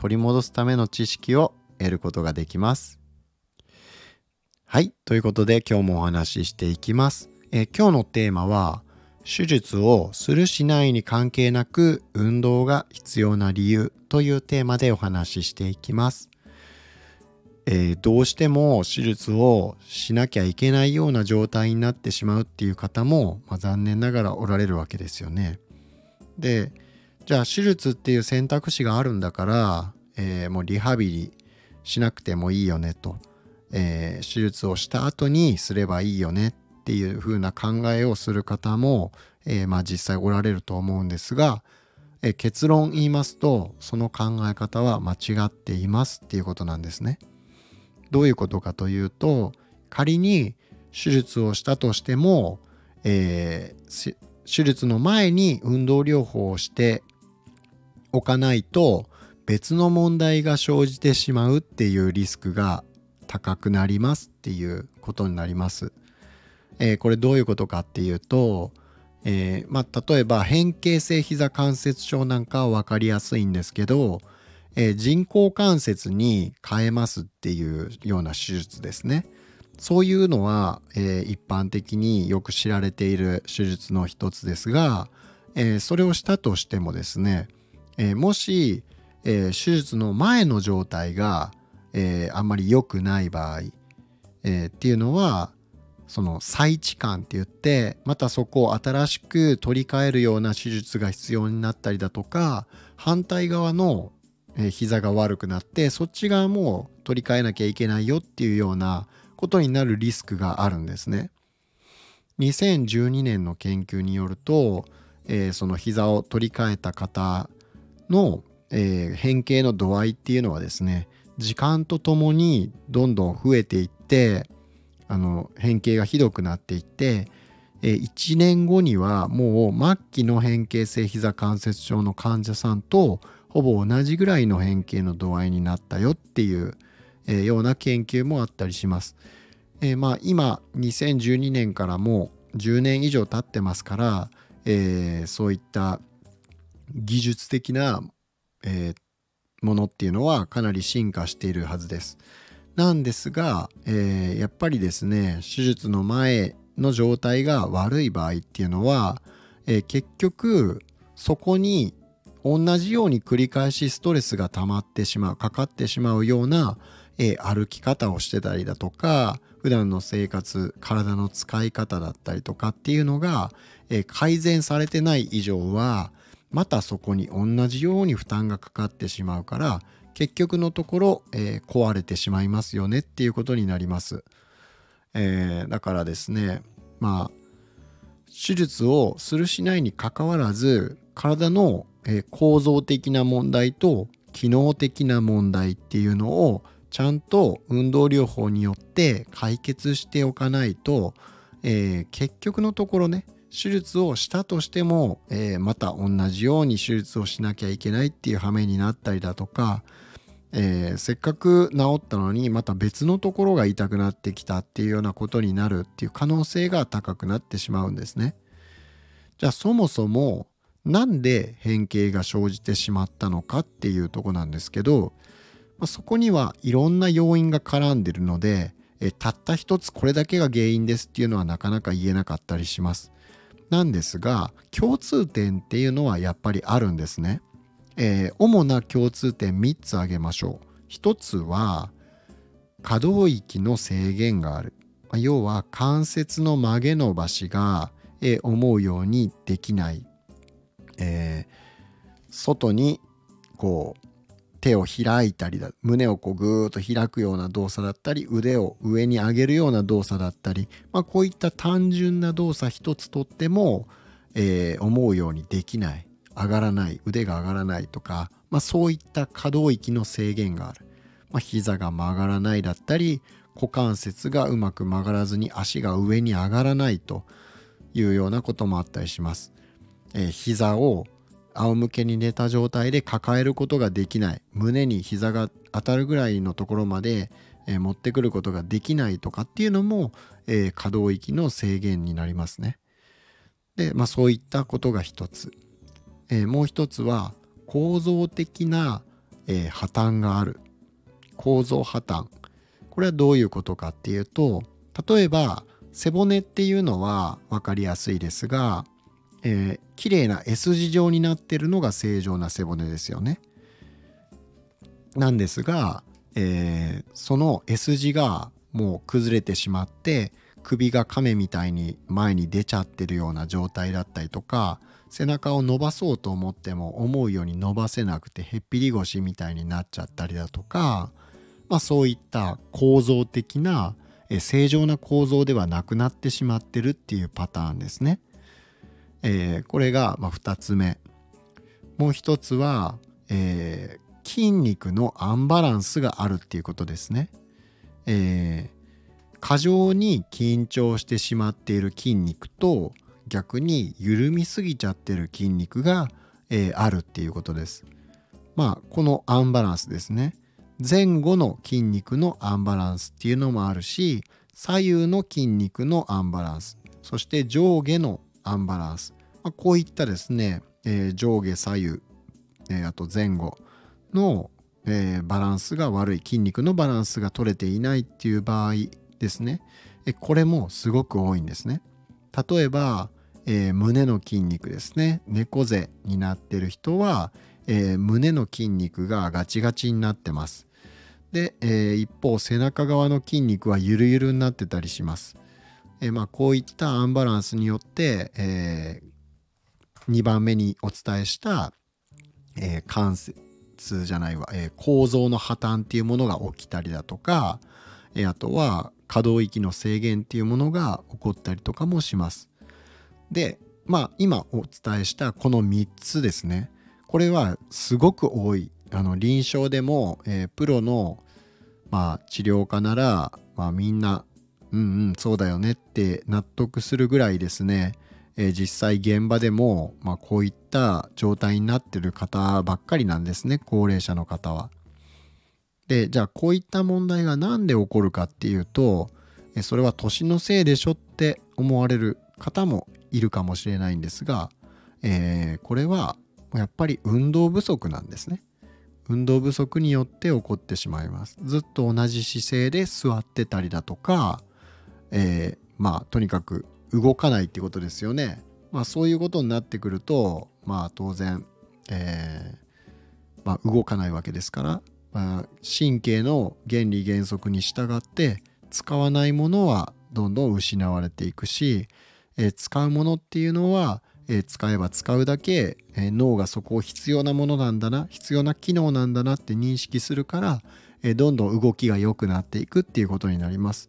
取り戻すための知識を得ることができますはい。ということで今日もお話ししていきます。え今日のテーマは手術をするしないに関係なく運動が必要な理由というテーマでお話ししていきます。えー、どうしても手術をしなきゃいけないような状態になってしまうっていう方も、まあ、残念ながらおられるわけですよね。でじゃあ手術っていう選択肢があるんだから、えー、もうリハビリしなくてもいいよねと。えー、手術をした後にすればいいよねっていう風な考えをする方も、えー、まあ実際おられると思うんですが、え、結論言いますとその考え方は間違っていますっていうことなんですね。どういうことかというと仮に手術をしたとしても、えー、手術の前に運動療法をしておかないと別の問題が生じてしまうっていうリスクが高くなりますっていうことになります。えー、これどういうことかっていうと、えー、まあ、例えば変形性膝関節症なんかは分かりやすいんですけど、えー、人工関節に変えますっていうような手術ですね。そういうのは、え一般的によく知られている手術の一つですが、えそれをしたとしてもですね、えもし、え手術の前の状態がえー、あんまり良くない場合、えー、っていうのはその再置換って言ってまたそこを新しく取り替えるような手術が必要になったりだとか反対側の膝が悪くなってそっち側も取り替えなきゃいけないよっていうようなことになるリスクがあるんですね。2012年の研究によると、えー、その膝を取り替えた方の、えー、変形の度合いっていうのはですね時間とともにどんどん増えていってあの変形がひどくなっていって1年後にはもう末期の変形性膝関節症の患者さんとほぼ同じぐらいの変形の度合いになったよっていう、えような研究もあったりします。えー、まあ今2012年からもう10年以上経ってますから、えー、そういった技術的な、えー、ものっていうのはかなり進化しているはずです。なんですが、えー、やっぱりですね手術の前の状態が悪い場合っていうのは、えー、結局そこに同じように繰り返しストレスが溜まってしまうかかってしまうような、えー、歩き方をしてたりだとか普段の生活体の使い方だったりとかっていうのが、え改善されてない以上はまたそこに同じように負担がかかってしまうから結局のところ、えー、壊れてしまいますよねっていうことになります。えー、だからですねまあ手術をするしないにかかわらず体の、えー、構造的な問題と機能的な問題っていうのをちゃんと運動療法によって解決しておかないと、えー、結局のところね手術をしたとしても、えー、また同じように手術をしなきゃいけないっていう羽目になったりだとか、えー、せっかく治ったのにまた別のところが痛くなってきたっていうようなことになるっていう可能性が高くなってしまうんですね。じゃあそもそもなんで変形が生じてしまったのかっていうとこなんですけど、まあ、そこにはいろんな要因が絡んでるのでえたった一つこれだけが原因ですっていうのはなかなか言えなかったりします。なんですが共通点っていうのはやっぱりあるんですね。えー、主な共通点3つ挙げましょう。1つは可動域の制限がある。要は関節の曲げ伸ばしが、えー、思うようにできない。えー、外にこう手を開いたりだ胸をこうぐーっと開くような動作だったり腕を上に上げるような動作だったり、まあ、こういった単純な動作一つとっても、えー、思うようにできない上がらない腕が上がらないとかまあ、そういった可動域の制限がある、まあ、膝が曲がらないだったり股関節がうまく曲がらずに足が上に上がらないというようなこともあったりします。えー、膝を仰向けに寝た状態で抱えることができない。胸に膝が当たるぐらいのところまで、えー、持ってくることができないとかっていうのも、えー、可動域の制限になりますね。で、まあ、そういったことが一つ、えー、もう一つは構造的な、え破綻がある。構造破綻。これはどういうことかっていうと例えば背骨っていうのは分かりやすいですが、えー、綺麗な S 字状になってるのが正常な背骨ですよね。なんですが、えー、その S 字がもう崩れてしまって首が亀みたいに前に出ちゃってるような状態だったりとか背中を伸ばそうと思っても思うように伸ばせなくてへっぴり腰みたいになっちゃったりだとか、まあ、そういった構造的な正常な構造ではなくなってしまってるっていうパターンですね。えー、これがま2つ目。もう一つは、えー、筋肉のアンバランスがあるっていうことですね。えー、過剰に緊張してしまっている筋肉と逆に緩みすぎちゃってる筋肉が、え、あるっていうことです。まあこのアンバランスですね。前後の筋肉のアンバランスっていうのもあるし左右の筋肉のアンバランスそして上下のアンバランス、まあ、こういったですね、えー、上下左右、えー、あと前後の、えー、バランスが悪い筋肉のバランスが取れていないっていう場合ですね、えこれもすごく多いんですね。例えば、え胸の筋肉ですね。猫背になってる人は、え胸の筋肉がガチガチになってます。で、え、一方背中側の筋肉はゆるゆるになってたりします。え、まあ、こういったアンバランスによって、えー、2番目にお伝えした、え関節じゃないわ、え構造の破綻っていうものが起きたりだとか、えあとは可動域の制限っていうものが起こったりとかもします。でまあ今お伝えしたこの3つですねこれはすごく多いあの臨床でも、えー、プロの、まあ、治療家なら、まあ、みんなうんうんそうだよねって納得するぐらいですね、えー、実際現場でも、まあ、こういった状態になってる方ばっかりなんですね高齢者の方は。でじゃあこういった問題が何で起こるかっていうとそれは年のせいでしょって思われる方もいるかもしれないんですが、えー、これはやっぱり運動不足なんですね。運動不足によって起こってしまいますずっと同じ姿勢で座ってたりだとか、えー、まあとにかく動かないってことですよねまあそういうことになってくるとまあ当然、えー、まあ、動かないわけですから、まあ、神経の原理原則に従って使わないものはどんどん失われていくし、えー、使うものっていうのはえ使えば使うだけ、え脳がそこを必要なものなんだな必要な機能なんだなって認識するから、えどんどん動きが良くなっていくっていうことになります。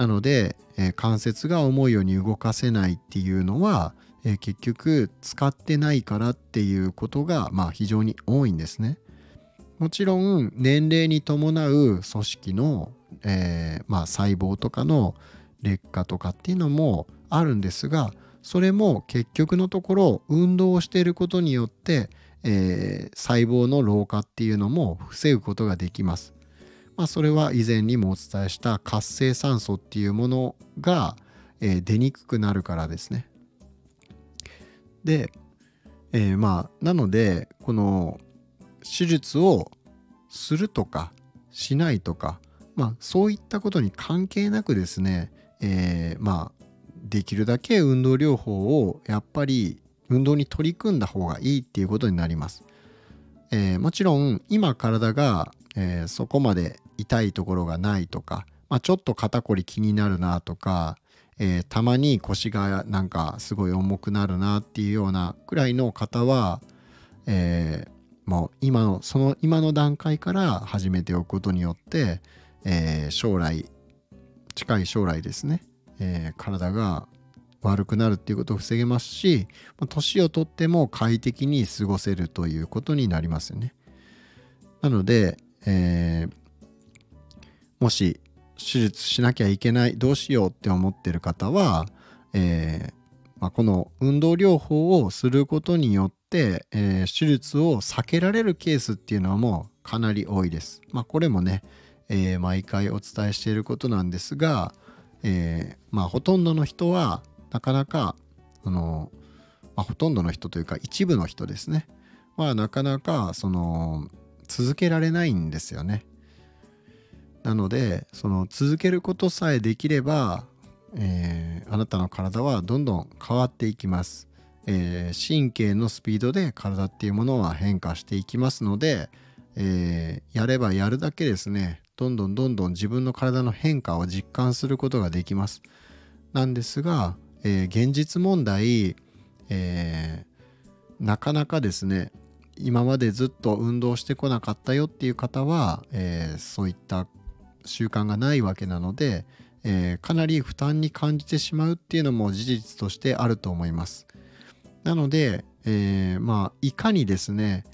なので、え関節が思うように動かせないっていうのは、え結局使ってないからっていうことが、まあ、非常に多いんですね。もちろん年齢に伴う組織の、えー、まあ、細胞とかの劣化とかっていうのもあるんですがそれも結局のところ運動をしていることによって、えー、細胞の老化っていうのも防ぐことができます。まあ、それは以前にもお伝えした活性酸素っていうものが、えー、出にくくなるからですね。で、えー、まあなのでこの手術をするとかしないとか、まあ、そういったことに関係なくですね、えー、まあできるだけ運動療法をやっぱり運動に取り組んだ方がいいっていうことになります。えー、もちろん今体が、えー、そこまで痛いところがないとか、まあ、ちょっと肩こり気になるなとか、えー、たまに腰がなんかすごい重くなるなっていうようなくらいの方は、えもう今のその今の段階から始めておくことによって、え将来近い将来ですねえ、体が悪くなるっていうことを防げますし年をとっても快適に過ごせるということになりますよね。なので、えー、もし手術しなきゃいけないどうしようって思ってる方は、えーまあ、この運動療法をすることによって、えー、手術を避けられるケースっていうのはもうかなり多いです。まあ、これもね、えー、毎回お伝えしていることなんですが、え、まあ、ほとんどの人はなかなかその、まあ、ほとんどの人というか一部の人ですねはなかなかその続けられないんですよね。なのでその続けることさえできれば、えー、あなたの体はどんどん変わっていきます。えー、神経のスピードで体っていうものは変化していきますので、えー、やればやるだけですねどんどんどんどん自分の体の変化を実感することができます。なんですが、えー、現実問題、えー、なかなかですね今までずっと運動してこなかったよっていう方は、えー、そういった習慣がないわけなので、えー、かなり負担に感じてしまうっていうのも事実としてあると思います。なので、えー、まあいかにですね、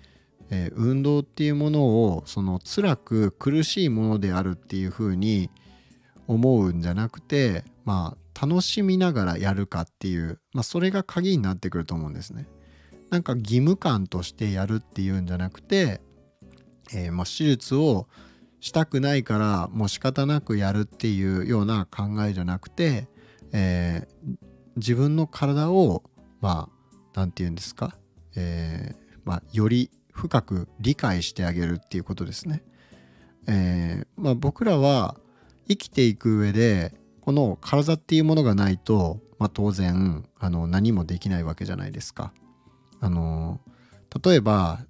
えー、運動っていうものをその辛く苦しいものであるっていうふうに思うんじゃなくてまあ楽しみながらやるかっていう、まあ、それが鍵になってくると思うんですね。なんか義務感としてやるっていうんじゃなくて、えー、まあ手術をしたくないからもう仕方なくやるっていうような考えじゃなくて、えー、自分の体をまあ何て言うんですか、えー、まあ、より深く理解してあげるっていうことですね。えー、まあ、僕らは生きていく上でこの体っていうものがないと、まあ、当然あの何もできないわけじゃないですか。あの例えば、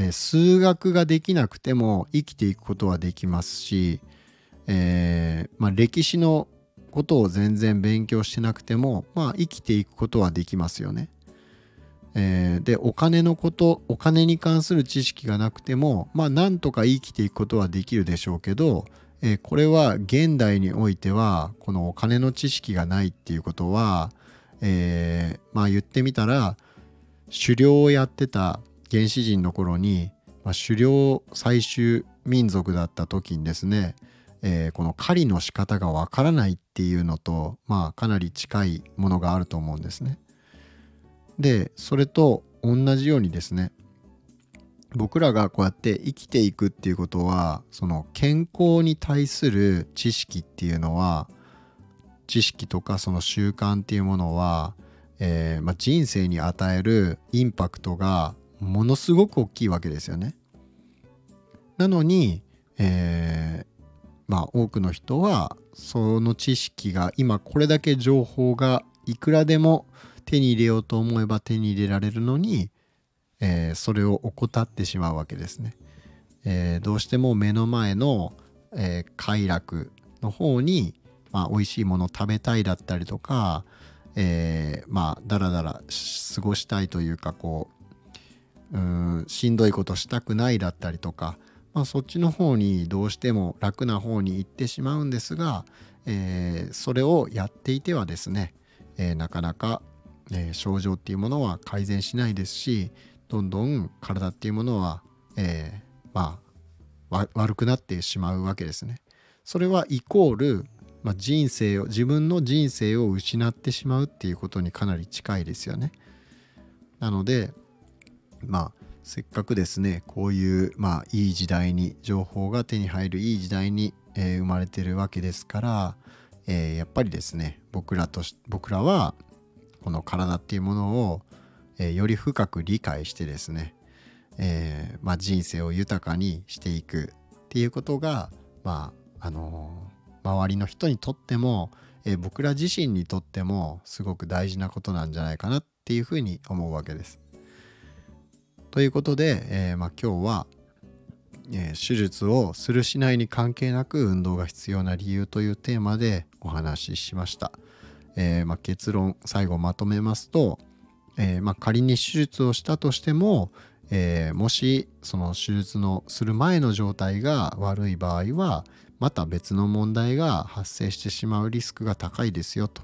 え、数学ができなくても生きていくことはできますし、えー、まあ、歴史のことを全然勉強してなくても、まあ、生きていくことはできますよね。えー、でお金のことお金に関する知識がなくてもまあなんとか生きていくことはできるでしょうけど、えー、これは現代においてはこのお金の知識がないっていうことは、え、まあ言ってみたら狩猟をやってた原始人の頃に、まあ、狩猟採集民族だった時にですね、えー、この狩りの仕方がわからないっていうのとまあかなり近いものがあると思うんですね。でそれと同じようにですね僕らがこうやって生きていくっていうことはその健康に対する知識っていうのは知識とかその習慣っていうものは、えーまあ、人生に与えるインパクトがものすごく大きいわけですよね。なのに、えー、まあ多くの人はその知識が今これだけ情報がいくらでも手に入れようと思えば手に入れられるのに、えー、それを怠ってしまうわけですね。えー、どうしても目の前の、えー、快楽の方に、まあ、美味しいもの食べたいだったりとか、えー、まあだらだら過ごしたいというかこううんしんどいことしたくないだったりとか、まあ、そっちの方にどうしても楽な方に行ってしまうんですが、えー、それをやっていてはですね、えー、なかなかえー、症状っていうものは改善しないですしどんどん体っていうものは、え、まあ悪くなってしまうわけですね。それはイコール、まあ、人生を自分の人生を失ってしまうっていうことにかなり近いですよね。なのでまあせっかくですねこういうまあいい時代に情報が手に入るいい時代に、えー、生まれてるわけですから、えー、やっぱりですね僕らとし僕らはこの体っていうものを、えー、より深く理解してですね、えー、まあ、人生を豊かにしていくっていうことが、まああの、周りの人にとっても、え僕ら自身にとってもすごく大事なことなんじゃないかなっていうふうに思うわけです。ということで、えまあ、今日は、え手術をするしないに関係なく運動が必要な理由というテーマでお話ししました。えー、まあ、結論最後まとめますと、え、まあ、仮に手術をしたとしても、え、もしその手術のする前の状態が悪い場合はまた別の問題が発生してしまうリスクが高いですよと。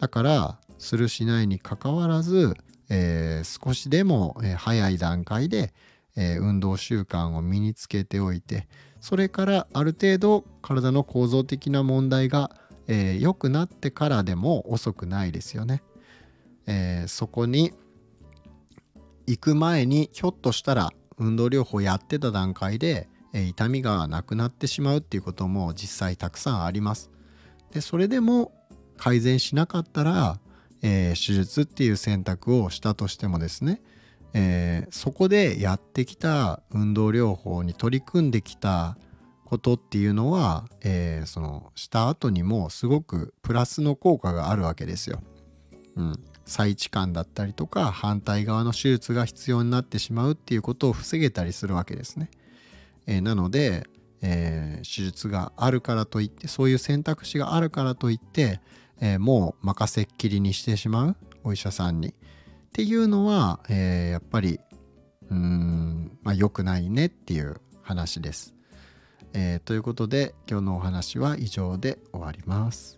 だからするしないにかかわらず、えー、少しでも、え早い段階で、えー、運動習慣を身につけておいてそれからある程度体の構造的な問題が良、えー、くなってからでも遅くないですよね。えー、そこに行く前にひょっとしたら運動療法やってた段階で、えー、痛みがなくなってしまうっていうことも実際たくさんあります。でそれでも改善しなかったら、えー、手術っていう選択をしたとしてもですね、えー、そこでやってきた運動療法に取り組んできたことっていうのは、えー、そのした後にもすごくプラスの効果があるわけですよ。うん、再置換だったりとか反対側の手術が必要になってしまうっていうことを防げたりするわけですね。えー、なので、えー、手術があるからといってそういう選択肢があるからといって、えー、もう任せっきりにしてしまうお医者さんにっていうのは、えやっぱりうんまあ良くないねっていう話です。えということで今日のお話は以上で終わります。